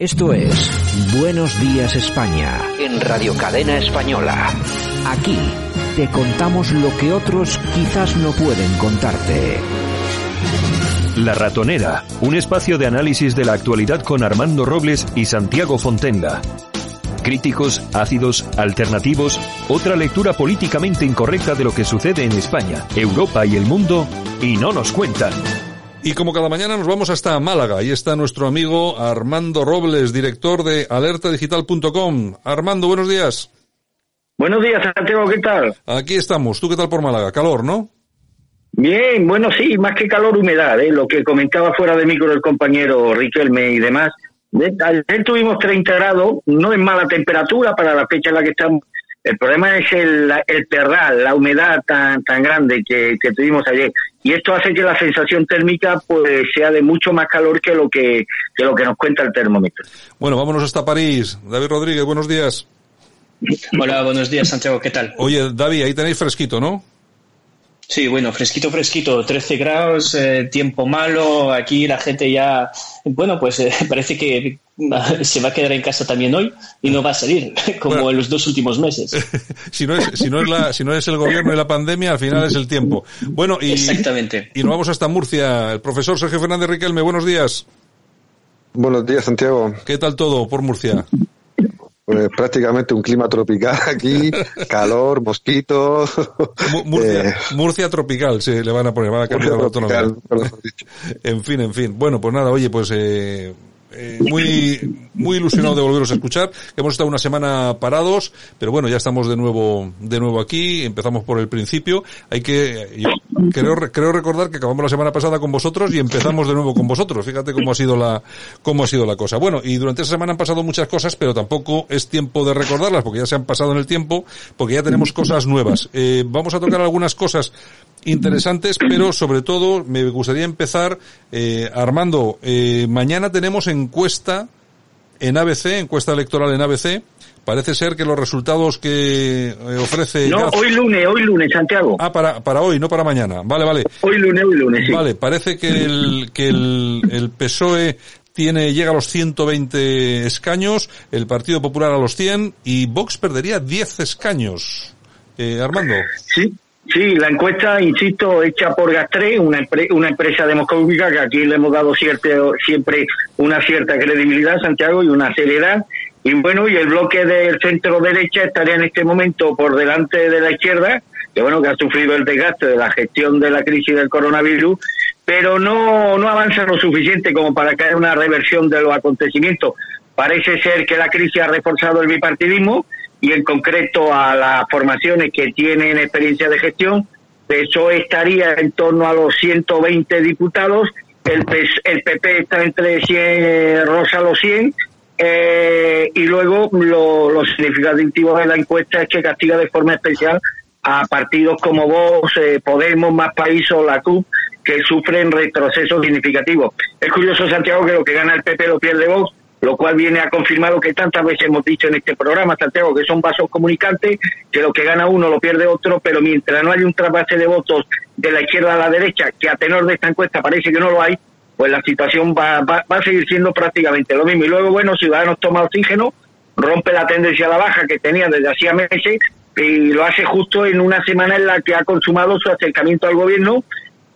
Esto es Buenos Días España en Radio Cadena Española. Aquí te contamos lo que otros quizás no pueden contarte. La Ratonera, un espacio de análisis de la actualidad con Armando Robles y Santiago Fontenga. Críticos, ácidos, alternativos, otra lectura políticamente incorrecta de lo que sucede en España, Europa y el mundo, y no nos cuentan. Y como cada mañana nos vamos hasta Málaga. Ahí está nuestro amigo Armando Robles, director de alertadigital.com. Armando, buenos días. Buenos días, Santiago, ¿qué tal? Aquí estamos. ¿Tú qué tal por Málaga? Calor, ¿no? Bien, bueno, sí, más que calor, humedad, ¿eh? lo que comentaba fuera de micro el compañero Riquelme y demás. Ayer tuvimos 30 grados, no es mala temperatura para la fecha en la que estamos. El problema es el, el terral, la humedad tan, tan grande que, que tuvimos ayer. Y esto hace que la sensación térmica pues sea de mucho más calor que lo que, que lo que nos cuenta el termómetro. Bueno, vámonos hasta París. David Rodríguez, buenos días. Hola, buenos días, Santiago, ¿qué tal? Oye, David, ahí tenéis fresquito, ¿no? Sí, bueno, fresquito, fresquito, 13 grados, eh, tiempo malo, aquí la gente ya, bueno, pues eh, parece que se va a quedar en casa también hoy y no va a salir, como Bueno. en los dos últimos meses. si no es, si no es la, si no es el gobierno y la pandemia, al final es el tiempo. Bueno, y, Exactamente. y nos vamos hasta Murcia. El profesor Sergio Fernández Riquelme, buenos días. Buenos días, Santiago. ¿Qué tal todo por Murcia? Pues prácticamente un clima tropical aquí, calor, mosquitos. Mu- Murcia, eh, Murcia tropical, se le van a poner, van a cambiar la autonomía. En fin, en fin. Bueno, pues nada, oye, pues eh, eh, muy muy ilusionado de volveros a escuchar. Hemos estado una semana parados, pero bueno, ya estamos de nuevo de nuevo aquí. Empezamos por el principio. Hay que yo creo creo recordar que acabamos la semana pasada con vosotros y empezamos de nuevo con vosotros. Fíjate cómo ha sido la cómo ha sido la cosa. Bueno, y durante esa semana han pasado muchas cosas, pero tampoco es tiempo de recordarlas porque ya se han pasado en el tiempo, porque ya tenemos cosas nuevas. Eh, vamos a tocar algunas cosas interesantes, pero sobre todo me gustaría empezar, eh, Armando, eh, mañana tenemos encuesta en ABC, encuesta electoral en ABC. Parece ser que los resultados que eh, ofrece... No, hoy lunes, hoy lunes, Santiago. Ah, para, para hoy, no para mañana. Vale, vale. Hoy lunes, hoy lunes, sí. Vale, parece que el, que el, el PSOE tiene, llega a los 120 escaños, el Partido Popular a los 100 y Vox perdería 10 escaños. Eh, Armando. Sí, sí, la encuesta, insisto, hecha por Gastre, una, empre- una empresa demoscópica que aquí le hemos dado cierto, siempre una cierta credibilidad, Santiago, y una seriedad. Y bueno, y el bloque del centro derecha estaría en este momento por delante de la izquierda, que bueno, que ha sufrido el desgaste de la gestión de la crisis del coronavirus, pero no, no avanza lo suficiente como para caer una reversión de los acontecimientos. Parece ser que la crisis ha reforzado el bipartidismo y en concreto a las formaciones que tienen experiencia de gestión. Eso estaría en torno a los 120 diputados, el, el PP está entre 100, rosa los 100, eh, y luego lo, lo significativo de la encuesta es que castiga de forma especial a partidos como Vox, eh, Podemos, Más País o la CUP, que sufren retrocesos significativos. Es curioso, Santiago, que lo que gana el PP lo pierde Vox, lo cual viene a confirmar lo que tantas veces hemos dicho en este programa, Santiago, que son vasos comunicantes, que lo que gana uno lo pierde otro, pero mientras no hay un trasvase de votos de la izquierda a la derecha, que a tenor de esta encuesta parece que no lo hay, pues la situación va, va, va a seguir siendo prácticamente lo mismo. Y luego, bueno, Ciudadanos toma oxígeno, rompe la tendencia a la baja que tenía desde hacía meses y lo hace justo en una semana en la que ha consumado su acercamiento al gobierno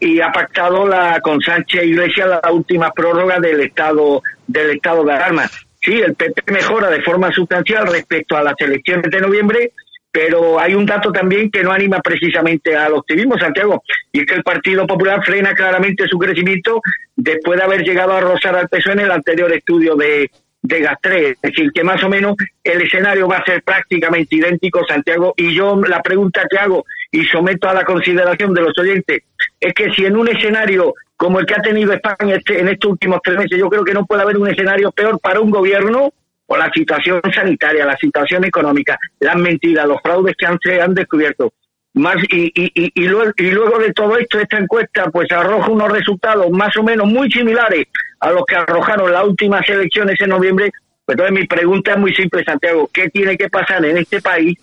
y ha pactado la con Sánchez Iglesias la última prórroga del estado del estado de alarma. Sí, el PP mejora de forma sustancial respecto a las elecciones de noviembre, pero hay un dato también que no anima precisamente al optimismo, Santiago, y es que el Partido Popular frena claramente su crecimiento después de haber llegado a rozar al PSOE en el anterior estudio de, de Gastre. Es decir, que más o menos el escenario va a ser prácticamente idéntico, Santiago, y yo la pregunta que hago y someto a la consideración de los oyentes es que si en un escenario como el que ha tenido España este, en estos últimos tres meses. Yo creo que no puede haber un escenario peor para un gobierno por la situación sanitaria, la situación económica, las mentiras, los fraudes que han, se han descubierto. Más, y, y, y, luego, y luego de todo esto, esta encuesta pues arroja unos resultados más o menos muy similares a los que arrojaron las últimas elecciones en noviembre. Pues entonces mi pregunta es muy simple, Santiago, ¿qué tiene que pasar en este país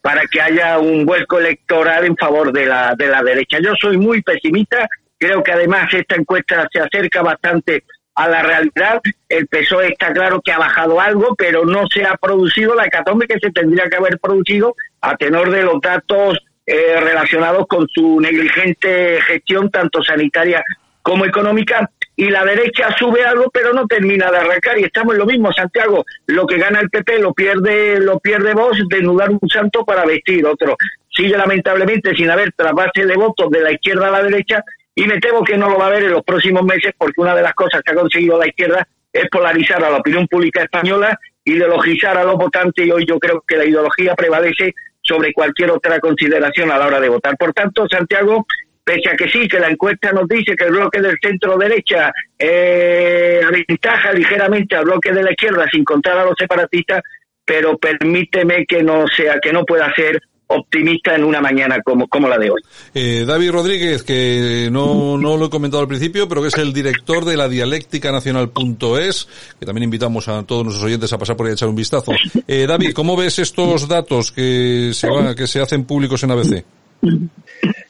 para que haya un vuelco electoral en favor de la, de la derecha? Yo soy muy pesimista, creo que además esta encuesta se acerca bastante a la realidad. El PSOE está claro que ha bajado algo, pero no se ha producido la hecatombe que se tendría que haber producido a tenor de los datos eh, relacionados con su negligente gestión, tanto sanitaria como económica. Y la derecha sube algo, pero no termina de arrancar. Y estamos en lo mismo, Santiago. Lo que gana el PP lo pierde, lo pierde vos, desnudar un santo para vestir otro. Sigue lamentablemente sin haber trasvase de votos de la izquierda a la derecha y me temo que no lo va a ver en los próximos meses porque una de las cosas que ha conseguido la izquierda es polarizar a la opinión pública española, ideologizar a los votantes y hoy yo creo que la ideología prevalece sobre cualquier otra consideración a la hora de votar. Por tanto, Santiago, pese a que sí, que la encuesta nos dice que el bloque del centro derecha eh, aventaja ligeramente al bloque de la izquierda sin contar a los separatistas, pero permíteme que no sea, que no pueda ser optimista en una mañana como, como la de hoy. Eh, David Rodríguez, que no, no lo he comentado al principio, pero que es el director de la dialéctica nacional.es, que también invitamos a todos nuestros oyentes a pasar por ahí a echar un vistazo. Eh, David, ¿cómo ves estos datos que se, que se hacen públicos en ABC?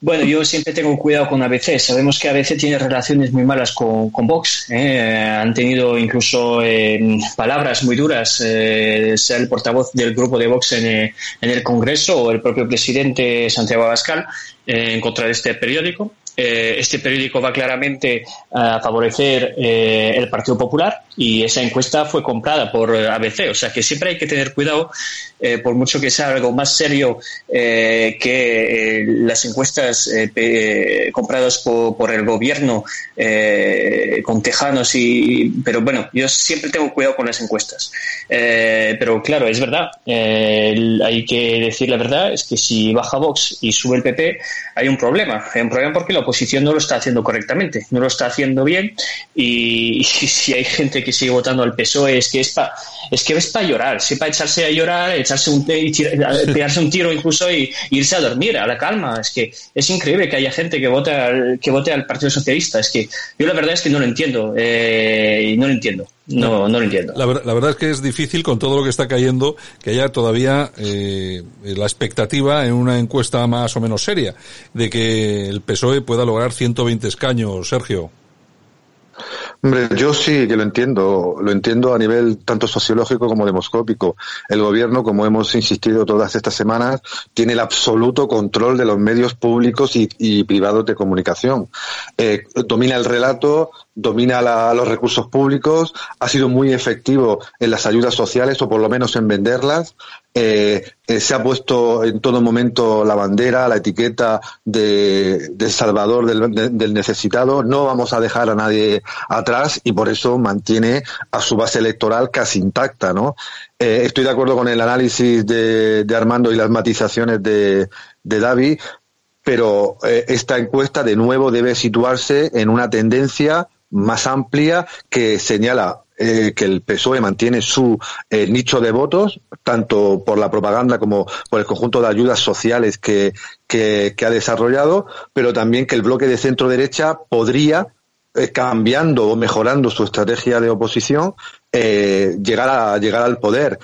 Bueno, yo siempre tengo cuidado con ABC. Sabemos que ABC tiene relaciones muy malas con, Vox. ¿eh? Han tenido incluso eh, palabras muy duras, eh, sea el portavoz del grupo de Vox en, en, el Congreso o el propio presidente Santiago Abascal en contra de este periódico. este periódico va claramente a favorecer el Partido Popular y esa encuesta fue comprada por ABC. O sea que siempre hay que tener cuidado eh, por mucho que sea algo más serio eh, que eh, las encuestas compradas por, el gobierno con tejanos y pero bueno yo siempre tengo cuidado con las encuestas. Pero claro es verdad hay que decir la verdad es que si baja Vox y sube el PP hay un problema hay un problema porque la oposición no lo está haciendo correctamente no lo está haciendo bien y, y si hay gente que sigue votando al PSOE es que es para es que es para llorar es para echarse a llorar echarse un y pegarse un tiro incluso y, irse a dormir a la calma. Es que es increíble que haya gente que vote al, que vote al Partido Socialista. Es que yo la verdad es que no lo entiendo. Eh, y no lo entiendo. No, no lo entiendo. La, la, verdad es que es difícil con todo lo que está cayendo que haya todavía eh, la expectativa en una encuesta más o menos seria de que el PSOE pueda lograr 120 escaños, Sergio. Hombre, yo sí que lo entiendo, lo entiendo a nivel tanto sociológico como demoscópico. El gobierno, como hemos insistido todas estas semanas, tiene el absoluto control de los medios públicos y, privados de comunicación. Eh, domina el relato, domina los recursos públicos, ha sido muy efectivo en las ayudas sociales o por lo menos en venderlas. Eh, eh, se ha puesto en todo momento la bandera, la etiqueta de, salvador del, necesitado. No vamos a dejar a nadie atrás y por eso mantiene a su base electoral casi intacta, ¿no? Eh, estoy de acuerdo con el análisis de, Armando y las matizaciones de, de David, pero esta encuesta de nuevo debe situarse en una tendencia más amplia que señala eh, que el PSOE mantiene su eh, nicho de votos, tanto por la propaganda como por el conjunto de ayudas sociales que, que, ha desarrollado, pero también que el bloque de centro derecha podría, eh, cambiando o mejorando su estrategia de oposición, llegar, a, llegar al poder.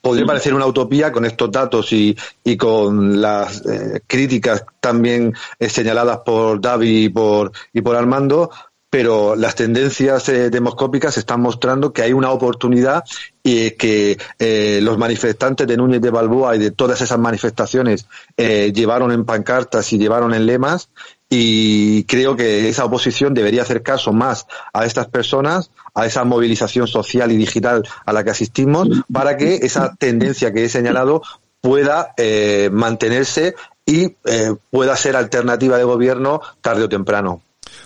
podría parecer una utopía con estos datos y, y con las críticas también señaladas por David y por, y por Armando, pero las tendencias eh, demoscópicas están mostrando que hay una oportunidad y que eh, los manifestantes de Núñez de Balboa y de todas esas manifestaciones eh, llevaron en pancartas y llevaron en lemas y creo que esa oposición debería hacer caso más a estas personas, a esa movilización social y digital a la que asistimos, para que esa tendencia que he señalado pueda mantenerse y pueda ser alternativa de gobierno tarde o temprano.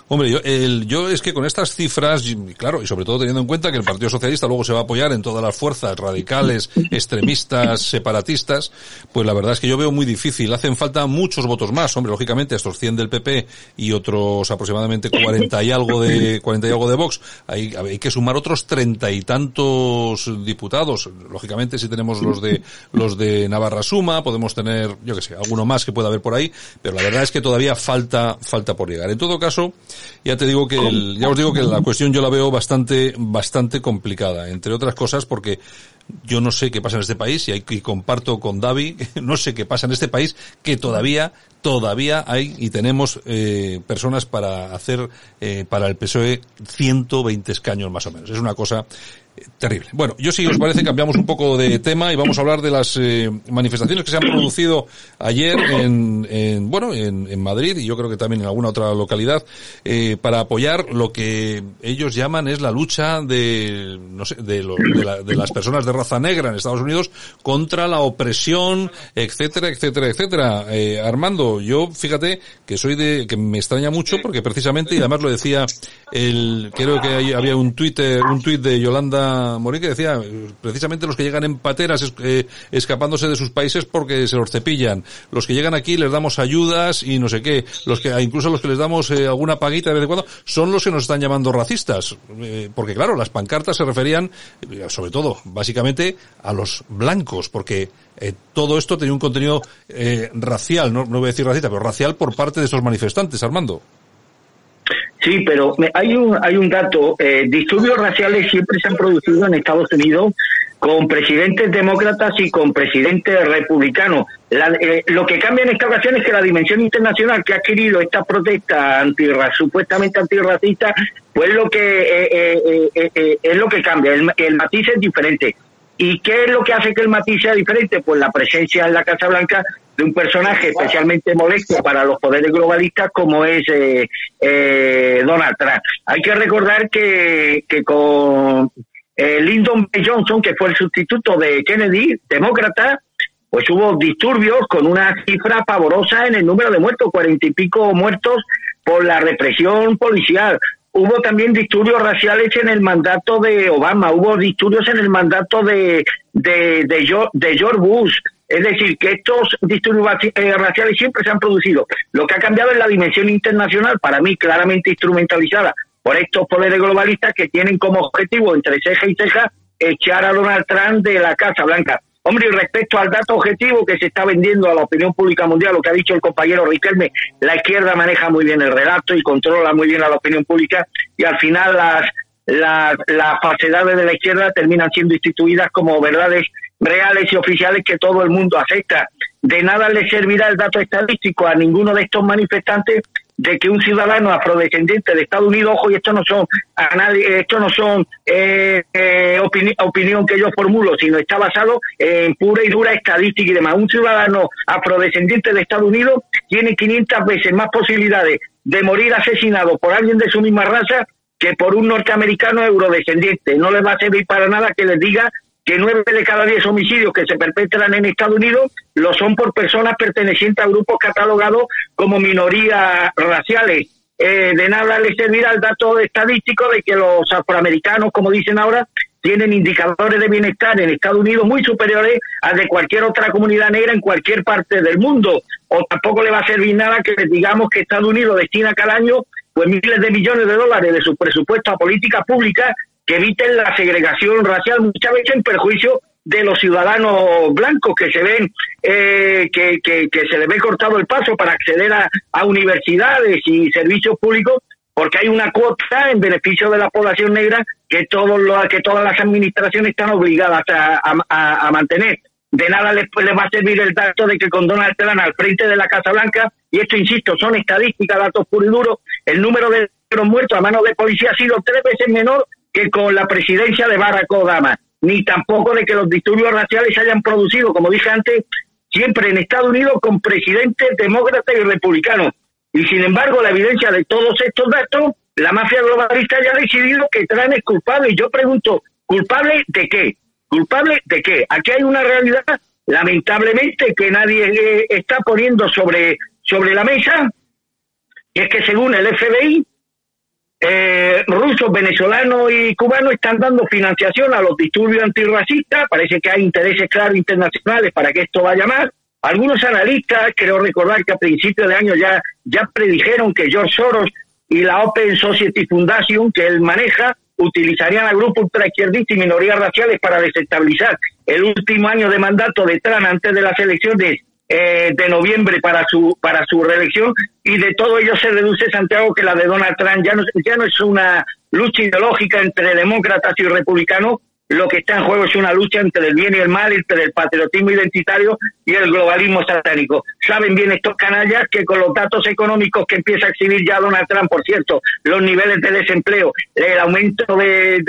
Hombre, yo, el, yo es que con estas cifras, claro, y sobre todo teniendo en cuenta que el Partido Socialista luego se va a apoyar en todas las fuerzas radicales, extremistas, separatistas, pues la verdad es que yo veo muy difícil. Hacen falta muchos votos más, hombre, lógicamente estos 100 del PP y otros aproximadamente 40 y algo de 40 y algo de Vox, hay, hay que sumar otros treinta y tantos diputados. Lógicamente si tenemos los de los de Navarra Suma, podemos tener, yo que sé, alguno más que pueda haber por ahí, pero la verdad es que todavía falta falta por llegar. En todo caso, ya te digo que el, ya os digo que la cuestión yo la veo bastante, bastante complicada, entre otras cosas porque yo no sé qué pasa en este país y, hay, y comparto con David, no sé qué pasa en este país que todavía, todavía hay y tenemos eh, personas para hacer eh, para el PSOE 120 escaños más o menos. Es una cosa terrible. Bueno, yo si os parece cambiamos un poco de tema y vamos a hablar de las eh, manifestaciones que se han producido ayer en, en bueno en, Madrid y yo creo que también en alguna otra localidad eh, para apoyar lo que ellos llaman es la lucha de no sé de, lo, de, la, de, las personas de raza negra en Estados Unidos contra la opresión etcétera etcétera etcétera eh, Armando yo fíjate que soy de que me extraña mucho porque precisamente y además lo decía el creo que hay, había un Twitter un tuit de Yolanda Morín que decía precisamente los que llegan en pateras eh, escapándose de sus países porque se los cepillan. Los que llegan aquí les damos ayudas y no sé qué. Los que, incluso los que les damos eh, alguna paguita de vez en cuando, son los que nos están llamando racistas. Eh, porque claro, las pancartas se referían, eh, sobre todo, básicamente, a los blancos, porque eh, todo esto tenía un contenido eh, racial, no, no voy a decir racista, pero racial por parte de esos manifestantes, Armando. Sí, pero hay un, hay un dato. Eh, disturbios raciales siempre se han producido en Estados Unidos con presidentes demócratas y con presidentes republicanos. La, eh, lo que cambia en esta ocasión es que la dimensión internacional que ha adquirido esta protesta antirra, supuestamente antirracista, pues lo que eh, eh, es lo que cambia. El, el matiz es diferente. ¿Y qué es lo que hace que el matiz sea diferente? Pues la presencia en la Casa Blanca de un personaje especialmente molesto para los poderes globalistas como es eh, eh, Donald Trump. Hay que recordar que, que con eh, Lyndon B. Johnson, que fue el sustituto de Kennedy, demócrata, pues hubo disturbios con una cifra pavorosa en el número de muertos, cuarenta y pico muertos por la represión policial. Hubo también disturbios raciales en el mandato de Obama, hubo disturbios en el mandato de, de, de, de George Bush. Es decir, que estos disturbios raciales siempre se han producido. Lo que ha cambiado es la dimensión internacional, para mí claramente instrumentalizada por estos poderes globalistas que tienen como objetivo, entre ceja y ceja, echar a Donald Trump de la Casa Blanca. Hombre, y respecto al dato objetivo que se está vendiendo a la opinión pública mundial, lo que ha dicho el compañero Riquelme, la izquierda maneja muy bien el relato y controla muy bien a la opinión pública y al final las, las, las falsedades de la izquierda terminan siendo instituidas como verdades reales y oficiales que todo el mundo acepta. De nada le servirá el dato estadístico a ninguno de estos manifestantes de que un ciudadano afrodescendiente de Estados Unidos, ojo, y esto no son a nadie, esto no son eh, eh, opini opinión que yo formulo, sino está basado en pura y dura estadística y demás. Un ciudadano afrodescendiente de Estados Unidos tiene 500 veces más posibilidades de morir asesinado por alguien de su misma raza que por un norteamericano eurodescendiente. No les va a servir para nada que les diga que nueve de cada diez homicidios que se perpetran en Estados Unidos lo son por personas pertenecientes a grupos catalogados como minorías raciales. Eh, de nada le servirá el dato estadístico de que los afroamericanos, como dicen ahora, tienen indicadores de bienestar en Estados Unidos muy superiores a de cualquier otra comunidad negra en cualquier parte del mundo. O tampoco le va a servir nada que les digamos que Estados Unidos destina cada año pues miles de millones de dólares de su presupuesto a políticas públicas que eviten la segregación racial, muchas veces en perjuicio de los ciudadanos blancos que se ven, eh, que, que, se les ve cortado el paso para acceder a, universidades y servicios públicos, porque hay una cuota en beneficio de la población negra que, todos los, que todas las administraciones están obligadas a, a, mantener. De nada les, les, va a servir el dato de que con Donald Trump al frente de la Casa Blanca, y esto insisto, son estadísticas, datos puros y duros, el número de muertos a manos de policía ha sido tres veces menor que con la presidencia de Barack Obama, ni tampoco de que los disturbios raciales se hayan producido, como dije antes, siempre en Estados Unidos con presidentes demócratas y republicanos. Y sin embargo, la evidencia de todos estos datos, la mafia globalista ya ha decidido que Trump es culpable. Y yo pregunto, ¿culpable de qué? ¿Culpable de qué? Aquí hay una realidad, lamentablemente, que nadie está poniendo sobre, sobre la mesa, y es que según el FBI, eh, rusos, venezolanos y cubanos están dando financiación a los disturbios antirracistas. Parece que hay intereses claros internacionales para que esto vaya más. Algunos analistas, creo recordar que a principios de año ya, ya predijeron que George Soros y la Open Society Foundation, que él maneja, utilizarían a grupos ultraizquierdistas y minorías raciales para desestabilizar el último año de mandato de Trump antes de las elecciones eh, de noviembre para su para su reelección y de todo ello se deduce Santiago que la de Donald Trump ya no ya no es una lucha ideológica entre demócratas y republicanos lo que está en juego es una lucha entre el bien y el mal, entre el patriotismo identitario y el globalismo satánico. Saben bien estos canallas que con los datos económicos que empieza a exhibir ya Donald Trump, por cierto, los niveles de desempleo, el aumento de,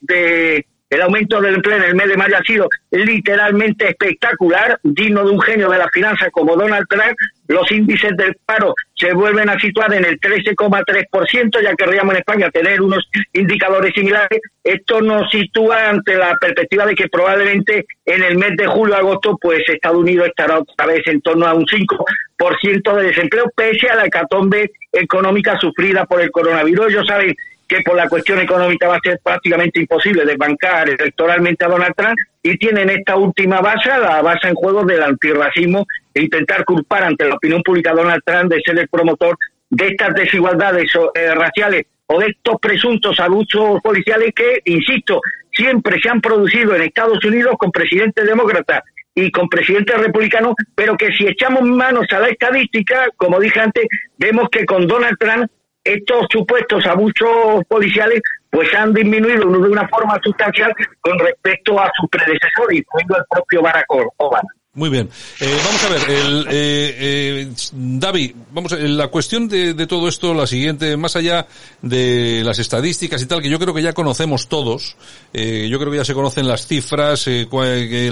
de el aumento del empleo en el mes de mayo ha sido literalmente espectacular, digno de un genio de la finanza como Donald Trump. Los índices del paro se vuelven a situar en el 13,3%, ya querríamos en España tener unos indicadores similares. Esto nos sitúa ante la perspectiva de que probablemente en el mes de julio-agosto, pues Estados Unidos estará otra vez en torno a un 5% de desempleo, pese a la hecatombe económica sufrida por el coronavirus. Ellos saben que por la cuestión económica va a ser prácticamente imposible desbancar electoralmente a Donald Trump y tienen esta última base, la base en juego del antirracismo e intentar culpar ante la opinión pública a Donald Trump de ser el promotor de estas desigualdades eh, raciales o de estos presuntos abusos policiales que, insisto, siempre se han producido en Estados Unidos con presidentes demócratas y con presidentes republicanos, pero que si echamos manos a la estadística, como dije antes, vemos que con Donald Trump estos supuestos abusos policiales pues han disminuido de una forma sustancial con respecto a su predecesor, incluyendo el propio Barack Obama. Muy bien. Eh, vamos a ver, el, eh, eh, David, vamos a, la cuestión de, de, todo esto, la siguiente, más allá de las estadísticas y tal, que yo creo que ya conocemos todos, eh, yo creo que ya se conocen las cifras, eh,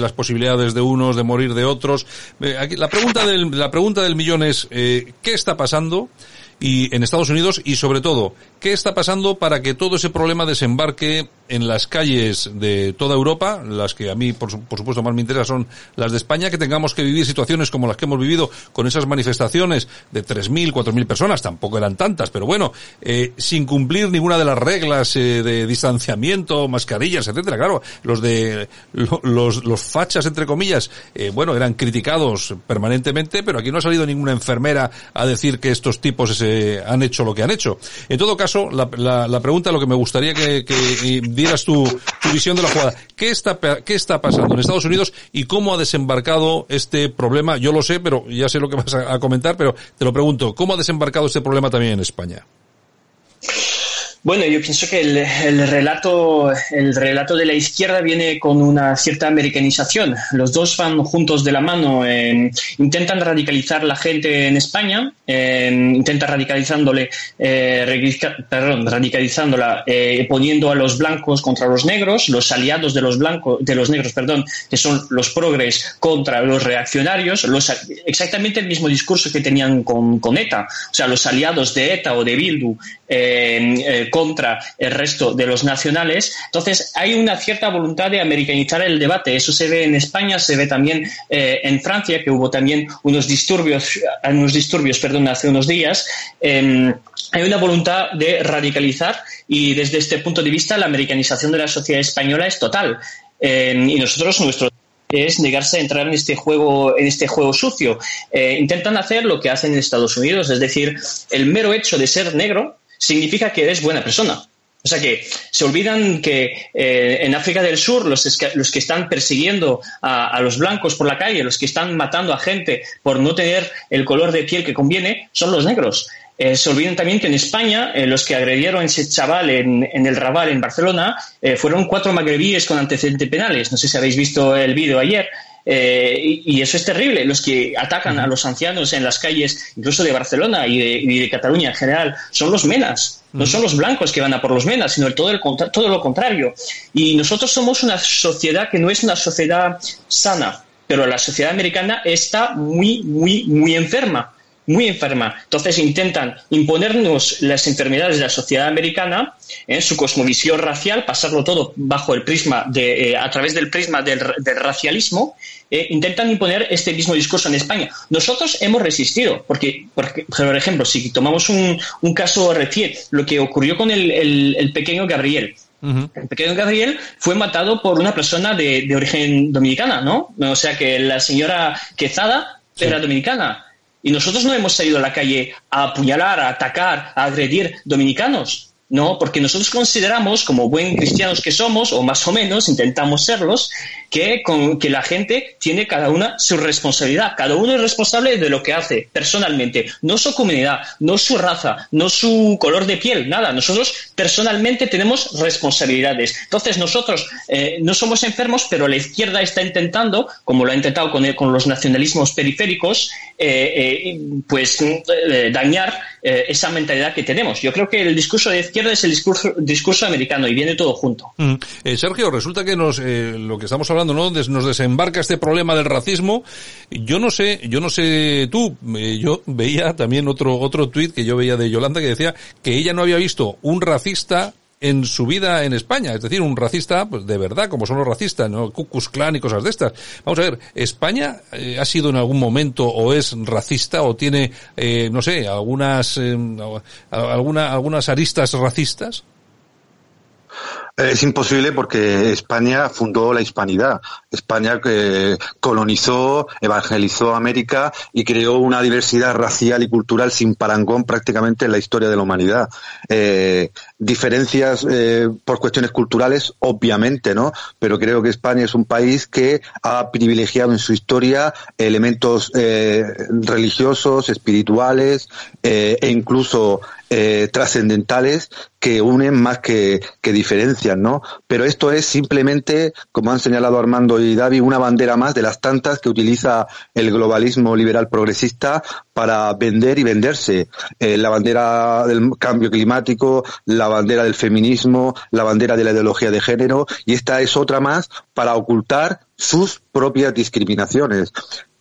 las posibilidades de unos, de morir de otros. Aquí, la pregunta del, la pregunta del millón es, ¿qué está pasando? Y en Estados Unidos y sobre todo, ¿qué está pasando para que todo ese problema desembarque en las calles de toda Europa, las que a mí por, supuesto más me interesan son las de España, que tengamos que vivir situaciones como las que hemos vivido con esas manifestaciones de 3.000, 4.000 personas, tampoco eran tantas, pero bueno, eh, sin cumplir ninguna de las reglas eh, de distanciamiento, mascarillas, etcétera. Claro, los de los, los fachas entre comillas, eh, bueno, eran criticados permanentemente, pero aquí no ha salido ninguna enfermera a decir que estos tipos han hecho lo que han hecho. En todo caso, la, la, la pregunta, lo que me gustaría que, que dieras tu, visión de la jugada. ¿Qué está, ¿Qué está pasando en Estados Unidos y cómo ha desembarcado este problema? Yo lo sé, pero ya sé lo que vas a comentar, pero te lo pregunto. ¿Cómo ha desembarcado este problema también en España? Bueno, yo pienso que el, el, relato, el relato de la izquierda viene con una cierta americanización. Los dos van juntos de la mano. Eh, intentan radicalizar la gente en España, eh, intentan radicalizándole, eh, perdón, radicalizándola, eh, poniendo a los blancos contra los negros, los aliados de los blancos, de los negros, perdón, que son los progres contra los reaccionarios, los, exactamente el mismo discurso que tenían con, con ETA, o sea, los aliados de ETA o de Bildu contra el resto de los nacionales. Entonces, hay una cierta voluntad de americanizar el debate. Eso se ve en España, se ve también eh, en Francia, que hubo también unos disturbios, unos disturbios, perdón, hace unos días. Eh, hay una voluntad de radicalizar y desde este punto de vista la americanización de la sociedad española es total. Eh, y nosotros, nuestro es negarse a entrar en este juego, en este juego sucio. Eh, intentan hacer lo que hacen en Estados Unidos, es decir, el mero hecho de ser negro significa que eres buena persona. O sea que se olvidan que eh, en África del Sur los, los que están persiguiendo a, a, los blancos por la calle, los que están matando a gente por no tener el color de piel que conviene, son los negros. Eh, se olvidan también que en España eh, los que agredieron a ese chaval en, en el Raval, en Barcelona, fueron cuatro magrebíes con antecedentes penales. No sé si habéis visto el vídeo ayer. Eh, y, y, eso es terrible. Los que atacan a los ancianos en las calles, incluso de Barcelona y de, y de Cataluña en general, son los menas. No son los blancos que van a por los menas, sino todo, el, todo lo contrario. Y nosotros somos una sociedad que no es una sociedad sana, pero la sociedad americana está muy, muy, muy enferma muy enferma. Entonces intentan imponernos las enfermedades de la sociedad americana en su cosmovisión racial, pasarlo todo bajo el prisma de, eh, a través del prisma del, racialismo, eh, intentan imponer este mismo discurso en España. Nosotros hemos resistido, porque, por ejemplo, si tomamos un, caso reciente, lo que ocurrió con el, pequeño Gabriel. El pequeño Gabriel fue matado por una persona de, origen dominicana, ¿no? O sea que la señora Quezada era dominicana. Y nosotros no hemos salido a la calle a apuñalar, a atacar, a agredir dominicanos. No, porque nosotros consideramos, como buen cristianos que somos, o más o menos intentamos serlos, que, con, que la gente tiene cada una su responsabilidad. Cada uno es responsable de lo que hace personalmente, no su comunidad, no su raza, no su color de piel, nada. Nosotros personalmente tenemos responsabilidades. Entonces nosotros eh, no somos enfermos, pero la izquierda está intentando, como lo ha intentado con, con los nacionalismos periféricos, eh, eh, pues dañar esa mentalidad que tenemos. Yo creo que el discurso de izquierda es el discurso, discurso americano y viene todo junto. Mm. Sergio, resulta que nos, lo que estamos hablando, ¿no? nos desembarca este problema del racismo. Yo no sé, yo no sé tú, yo veía también otro otro tuit que yo veía de Yolanda que decía que ella no había visto un racista en su vida en España, es decir, un racista pues, de verdad, como son los racistas, ¿no? Cucus Clan y cosas de estas. Vamos a ver, ¿España eh, ha sido en algún momento o es racista o tiene, eh, no sé, algunas, eh, alguna, algunas aristas racistas? Es imposible porque España fundó la hispanidad. España eh, colonizó, evangelizó América y creó una diversidad racial y cultural sin parangón prácticamente en la historia de la humanidad. Eh, diferencias eh, por cuestiones culturales, obviamente, ¿no? Pero creo que España es un país que ha privilegiado en su historia elementos religiosos, espirituales e incluso trascendentales que unen más que, que diferencian, ¿no? Pero esto es simplemente, como han señalado Armando y David, una bandera más de las tantas que utiliza el globalismo liberal progresista para vender y venderse. Eh, la bandera del cambio climático, la bandera del feminismo, la bandera de la ideología de género, y esta es otra más para ocultar sus propias discriminaciones.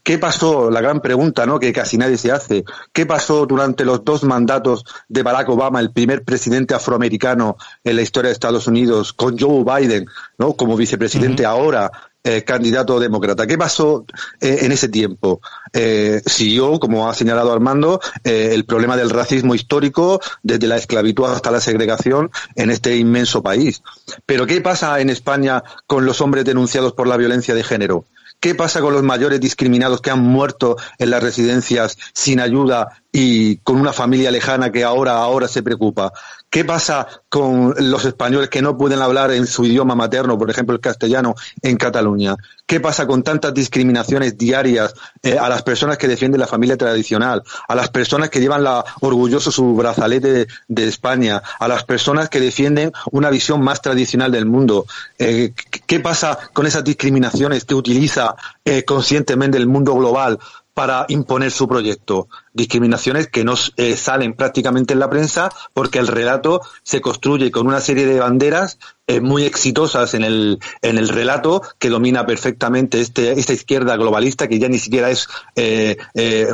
¿Qué pasó? La gran pregunta, ¿no? Que casi nadie se hace. ¿Qué pasó durante los dos mandatos de Barack Obama, el primer presidente afroamericano en la historia de Estados Unidos, con Joe Biden, ¿no? Como vicepresidente ahora, eh, candidato demócrata. ¿Qué pasó eh, en ese tiempo? Eh, siguió, como ha señalado Armando, el problema del racismo histórico desde la esclavitud hasta la segregación en este inmenso país. Pero ¿qué pasa en España con los hombres denunciados por la violencia de género? ¿Qué pasa con los mayores discriminados que han muerto en las residencias sin ayuda y con una familia lejana que ahora, ahora se preocupa? ¿Qué pasa con los españoles que no pueden hablar en su idioma materno, por ejemplo el castellano, en Cataluña? ¿Qué pasa con tantas discriminaciones diarias eh, a las personas que defienden la familia tradicional, a las personas que llevan la, orgulloso su brazalete de, España, a las personas que defienden una visión más tradicional del mundo? Eh, ¿Qué pasa con esas discriminaciones que utiliza eh, conscientemente el mundo global para imponer su proyecto. Discriminaciones que no eh, salen prácticamente en la prensa porque el relato se construye con una serie de banderas eh, muy exitosas en el, en el relato que domina perfectamente este, esta izquierda globalista que ya ni siquiera es eh,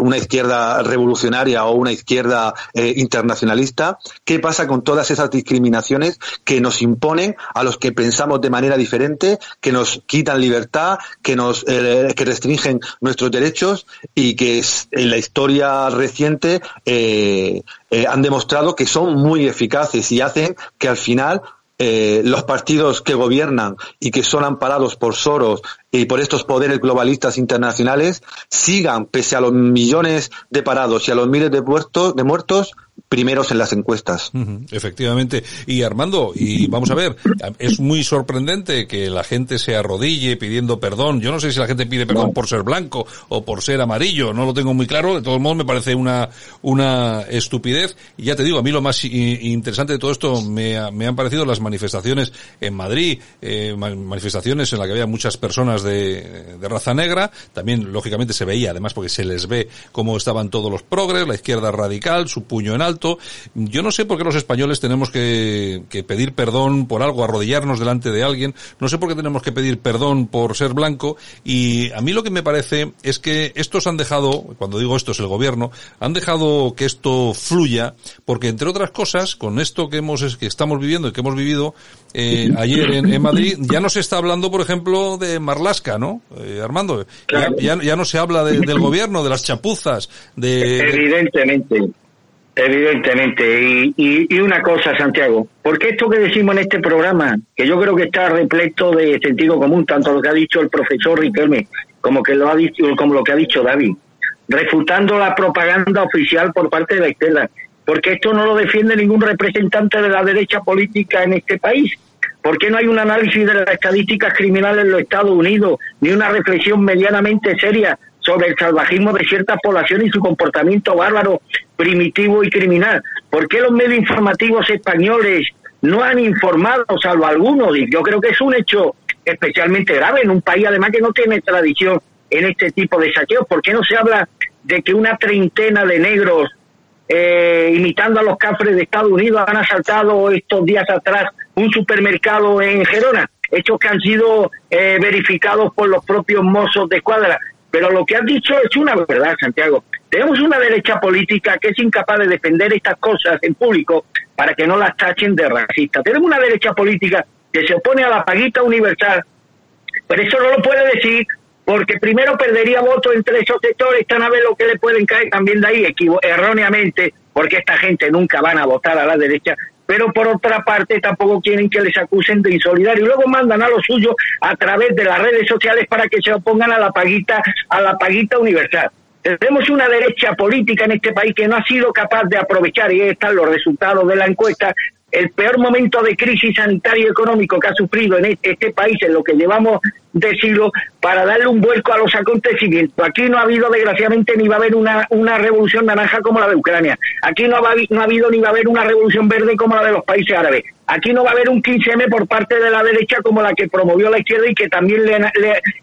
una izquierda revolucionaria o una izquierda internacionalista. ¿Qué pasa con todas esas discriminaciones que nos imponen a los que pensamos de manera diferente, que nos quitan libertad, que nos que restringen nuestros derechos y que en la historia reciente eh, eh, han demostrado que son muy eficaces y hacen que al final eh, los partidos que gobiernan y que son amparados por Soros y por estos poderes globalistas internacionales sigan, pese a los millones de parados y a los miles de de muertos primeros en las encuestas. efectivamente. Y Armando, y vamos a ver, es muy sorprendente que la gente se arrodille pidiendo perdón. Yo no sé si la gente pide perdón por ser blanco o por ser amarillo, no lo tengo muy claro. De todos modos me parece una, una estupidez. Y ya te digo, a mí lo más interesante de todo esto me, me han parecido las manifestaciones en Madrid, eh, manifestaciones en las que había muchas personas de, de raza negra. También, lógicamente, se veía, además, porque se les ve cómo estaban todos los progres, la izquierda radical, su puño en alto. Yo no sé por qué los españoles tenemos que, que pedir perdón por algo, arrodillarnos delante de alguien. No sé por qué tenemos que pedir perdón por ser blanco. Y a mí lo que me parece es que estos han dejado, cuando digo esto es el gobierno, han dejado que esto fluya, porque entre otras cosas, con esto que hemos, que estamos viviendo y que hemos vivido, eh, ayer en, Madrid, ya no se está hablando, por ejemplo, de Marlasca, ¿no? Eh, Armando, ya, ya, no se habla del gobierno, de las chapuzas, de... Evidentemente, evidentemente. Y, y, una cosa, Santiago, porque esto que decimos en este programa, que yo creo que está repleto de sentido común, tanto lo que ha dicho el profesor Riquelme como, que lo ha dicho, como lo que ha dicho David, refutando la propaganda oficial por parte de la izquierda porque esto no lo defiende ningún representante de la derecha política en este país. ¿Por qué no hay un análisis de las estadísticas criminales en los Estados Unidos, ni una reflexión medianamente seria sobre el salvajismo de ciertas poblaciones y su comportamiento bárbaro, primitivo y criminal? ¿Por qué los medios informativos españoles no han informado, salvo algunos? Y yo creo que es un hecho especialmente grave en un país además que no tiene tradición en este tipo de saqueos. ¿Por qué no se habla de que una treintena de negros eh, imitando a los cafres de Estados Unidos, han asaltado estos días atrás un supermercado en Gerona, hechos que han sido eh, verificados por los propios mozos de escuadra. Pero lo que has dicho es una verdad, Santiago. Tenemos una derecha política que es incapaz de defender estas cosas en público para que no las tachen de racista. Tenemos una derecha política que se opone a la paguita universal, pero eso no lo puede decir porque primero perdería votos entre esos sectores, están a ver lo que le pueden caer también de ahí, erróneamente, porque esta gente nunca van a votar a la derecha, pero por otra parte tampoco quieren que les acusen de insolidario y luego mandan a los suyos a través de las redes sociales para que se opongan a la paguita, a la paguita universal. Tenemos una derecha política en este país que no ha sido capaz de aprovechar, y ahí están los resultados de la encuesta, el peor momento de crisis sanitario y económico que ha sufrido en este, este país en lo que llevamos de siglo para darle un vuelco a los acontecimientos. Aquí no ha habido, desgraciadamente, ni va a haber una, una revolución naranja como la de Ucrania. Aquí no, va, no ha habido ni va a haber una revolución verde como la de los países árabes. Aquí no va a haber un 15M por parte de la derecha como la que promovió la izquierda y que también le,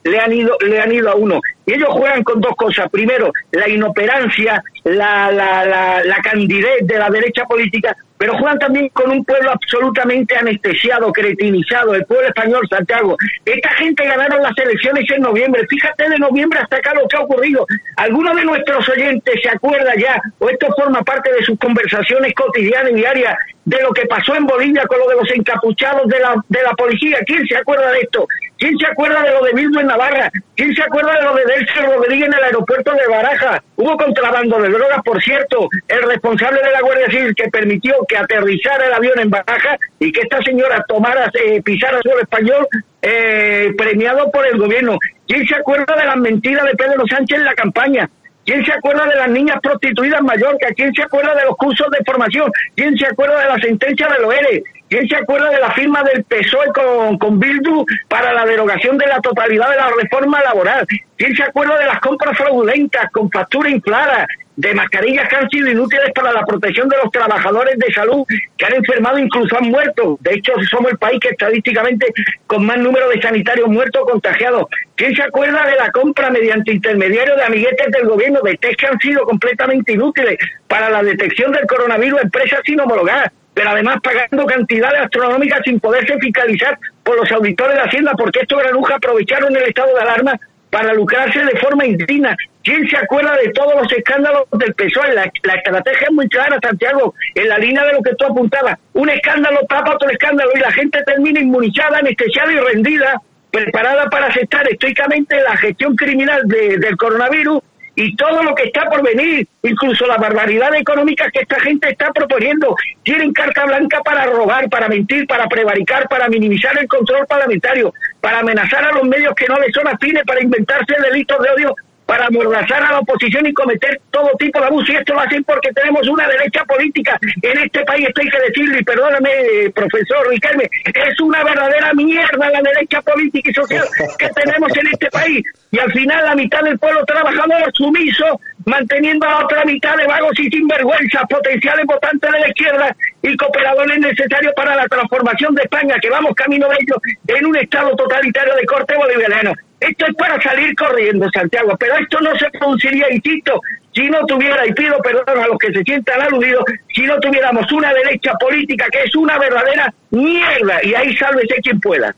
le, han, ido, le han ido a uno. Y ellos juegan con dos cosas. Primero, la inoperancia, la, la, la, la candidez de la derecha política, pero juegan también con un pueblo absolutamente anestesiado, cretinizado, el pueblo español, Santiago. Esta gente ganaron las elecciones en noviembre. Fíjate de noviembre hasta acá lo que ha ocurrido. ¿Alguno de nuestros oyentes se acuerda ya, o esto forma parte de sus conversaciones cotidianas y diarias, de lo que pasó en Bolivia con lo de los encapuchados de la, de la policía? ¿Quién se acuerda de esto? ¿Quién se acuerda de lo de Bildu en Navarra? ¿Quién se acuerda de lo de Delce Rodríguez en el aeropuerto de Baraja? Hubo contrabando de drogas, por cierto. El responsable de la Guardia Civil que permitió que aterrizara el avión en Baraja y que esta señora tomara, eh, pisara suelo español, eh, premiado por el gobierno. ¿Quién se acuerda de las mentiras de Pedro Sánchez en la campaña? ¿Quién se acuerda de las niñas prostituidas en Mallorca? ¿Quién se acuerda de los cursos de formación? ¿Quién se acuerda de la sentencia de Loeres? ¿Quién se acuerda de la firma del PSOE con, con Bildu para la derogación de la totalidad de la reforma laboral? ¿Quién se acuerda de las compras fraudulentas con factura inflada? de mascarillas que han sido inútiles para la protección de los trabajadores de salud que han enfermado incluso han muerto. De hecho, somos el país que estadísticamente con más número de sanitarios muertos contagiados. ¿Quién se acuerda de la compra mediante intermediarios de amiguetes del gobierno de test que han sido completamente inútiles para la detección del coronavirus empresas sin homologar? Pero además pagando cantidades astronómicas sin poderse fiscalizar por los auditores de Hacienda, porque estos granujas aprovecharon el estado de alarma para lucrarse de forma indigna. ¿Quién se acuerda de todos los escándalos del PSOE? La, estrategia es muy clara, Santiago, en la línea de lo que tú apuntabas. Un escándalo tapa otro escándalo y la gente termina inmunizada, anestesiada y rendida, preparada para aceptar estoicamente la gestión criminal del coronavirus y todo lo que está por venir, incluso la barbaridad económica que esta gente está proponiendo. Tienen carta blanca para robar, para mentir, para prevaricar, para minimizar el control parlamentario, para amenazar a los medios que no les son afines, para inventarse delitos de odio para amordazar a la oposición y cometer todo tipo de abuso. Y esto lo hacen porque tenemos una derecha política en este país, esto hay que decirlo, y perdóname, profesor Riquelme, es una verdadera mierda la derecha política y social que tenemos en este país. Y al final la mitad del pueblo trabajador sumiso, manteniendo a la otra mitad de vagos y sinvergüenzas, potenciales votantes de la izquierda y cooperadores necesarios para la transformación de España, que vamos camino de ello en un estado totalitario de corte boliviano. Esto es para salir corriendo, Santiago, pero esto no se produciría, insisto, si no tuviera, y pido perdón a los que se sientan aludidos, si no tuviéramos una derecha política que es una verdadera mierda, y ahí sálvese quien pueda.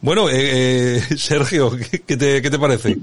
Bueno, eh, eh Sergio, ¿qué te, ¿qué te parece?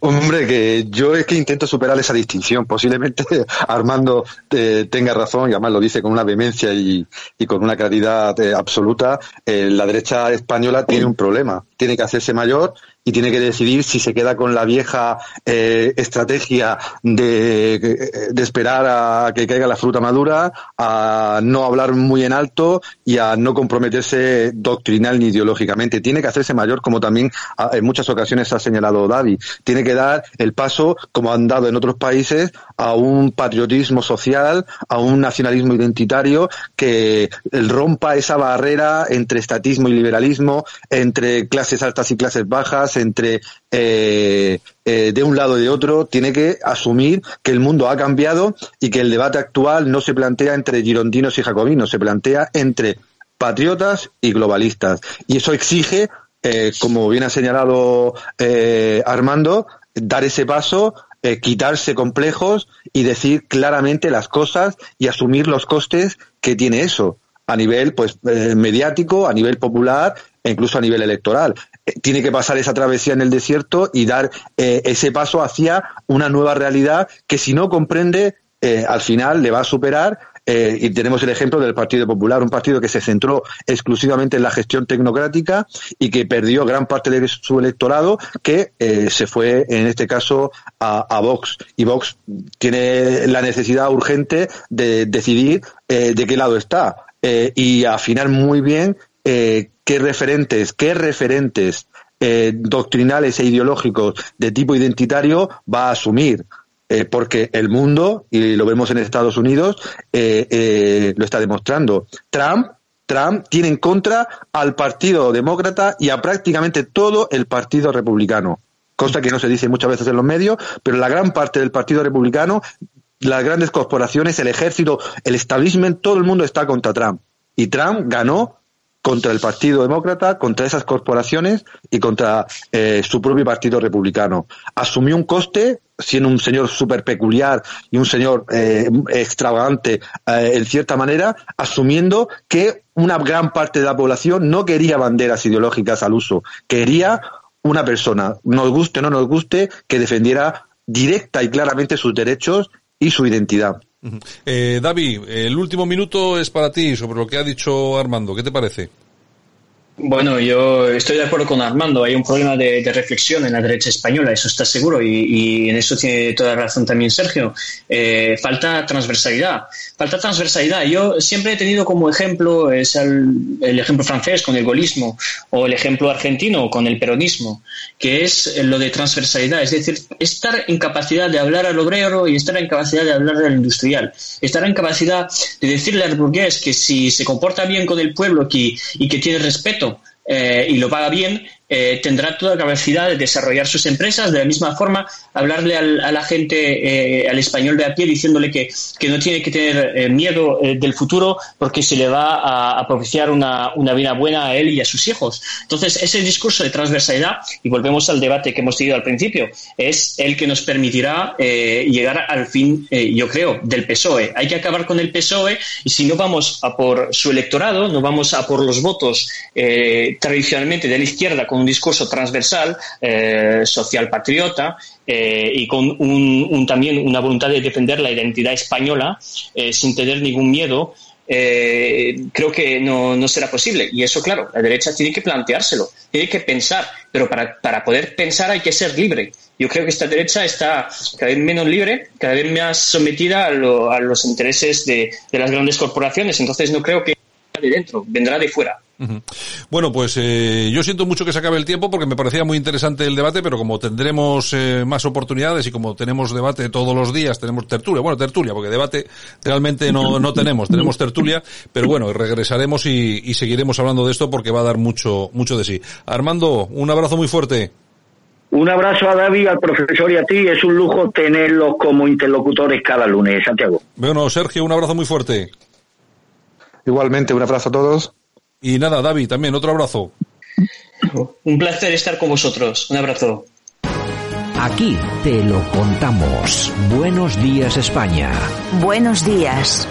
Hombre, que yo es que intento superar esa distinción. Posiblemente Armando eh, tenga razón, y además lo dice con una vehemencia y, con una claridad eh, absoluta. Eh, la derecha española tiene un problema. Tiene que hacerse mayor y tiene que decidir si se queda con la vieja eh, estrategia de, de, esperar a que caiga la fruta madura, a no hablar muy en alto y a no comprometerse doctrinal ni ideológicamente. Tiene que hacerse mayor, como también en muchas ocasiones ha señalado David. Tiene que dar el paso, como han dado en otros países, a un patriotismo social, a un nacionalismo identitario que rompa esa barrera entre estatismo y liberalismo, entre clases altas y clases bajas, entre eh, eh, de un lado y de otro, tiene que asumir que el mundo ha cambiado y que el debate actual no se plantea entre girondinos y jacobinos, se plantea entre patriotas y globalistas. Y eso exige, eh, como bien ha señalado eh, Armando, dar ese paso, quitarse complejos y decir claramente las cosas y asumir los costes que tiene eso a nivel pues mediático, a nivel popular e incluso a nivel electoral. Eh, tiene que pasar esa travesía en el desierto y dar eh, ese paso hacia una nueva realidad que si no comprende, eh, al final le va a superar eh, y tenemos el ejemplo del Partido Popular, un partido que se centró exclusivamente en la gestión tecnocrática y que perdió gran parte de su electorado, que eh, se fue, en este caso, a, Vox. Y Vox tiene la necesidad urgente de decidir eh, de qué lado está y afinar muy bien qué referentes, qué referentes doctrinales e ideológicos de tipo identitario va a asumir eh, porque el mundo, y lo vemos en Estados Unidos, eh, eh, lo está demostrando. Trump, Trump tiene en contra al Partido Demócrata y a prácticamente todo el Partido Republicano. Cosa que no se dice muchas veces en los medios, pero la gran parte del Partido Republicano, las grandes corporaciones, el ejército, el establishment, todo el mundo está contra Trump. Y Trump ganó contra el Partido Demócrata, contra esas corporaciones y contra eh, su propio Partido Republicano. Asumió un coste, siendo un señor súper peculiar y un señor eh, extravagante eh, en cierta manera, asumiendo que una gran parte de la población no quería banderas ideológicas al uso, quería una persona, nos guste o no nos guste, que defendiera directa y claramente sus derechos y su identidad. Eh, David, el último minuto es para ti sobre lo que ha dicho Armando. ¿Qué te parece? Bueno, yo estoy de acuerdo con Armando. Hay un problema de, reflexión en la derecha española, eso está seguro, y, en eso tiene toda razón también Sergio. Eh, falta transversalidad. Falta transversalidad. Yo siempre he tenido como ejemplo es el, ejemplo francés con el golismo o el ejemplo argentino con el peronismo, que es lo de transversalidad, es decir, estar en capacidad de hablar al obrero y estar en capacidad de hablar al industrial, estar en capacidad de decirle al burgués que si se comporta bien con el pueblo y que tiene respeto eh, y lo paga bien, eh, tendrá toda la capacidad de desarrollar sus empresas. De la misma forma, hablarle al, a la gente, eh, al español de a pie, diciéndole que, que no tiene que tener eh, miedo eh, del futuro porque se le va a, propiciar una, una, vida buena a él y a sus hijos. Entonces, ese discurso de transversalidad, y volvemos al debate que hemos tenido al principio, es el que nos permitirá eh, llegar al fin, yo creo, del PSOE. Hay que acabar con el PSOE y si no vamos a por su electorado, no vamos a por los votos tradicionalmente de la izquierda, con un discurso transversal, eh, social patriota, eh, y con un, un, también una voluntad de defender la identidad española eh, sin tener ningún miedo, creo que no, será posible. Y eso, claro, la derecha tiene que planteárselo, tiene que pensar, pero para, para poder pensar hay que ser libre. Yo creo que esta derecha está cada vez menos libre, cada vez más sometida a, lo, a los intereses de, de las grandes corporaciones. Entonces no creo que de dentro, vendrá de fuera. Bueno, pues eh, yo siento mucho que se acabe el tiempo porque me parecía muy interesante el debate, pero como tendremos eh, más oportunidades y como tenemos debate todos los días, tenemos tertulia, bueno, tertulia, porque debate realmente no, no tenemos, tenemos tertulia, pero bueno, regresaremos y, y seguiremos hablando de esto porque va a dar mucho, mucho de sí. Armando, un abrazo muy fuerte. Un abrazo a David, al profesor y a ti. Es un lujo tenerlos como interlocutores cada lunes, Santiago. Bueno, Sergio, un abrazo muy fuerte. Igualmente, un abrazo a todos. Y nada, David, también otro abrazo. Un placer estar con vosotros. Un abrazo. Aquí te lo contamos. Buenos días España. Buenos días.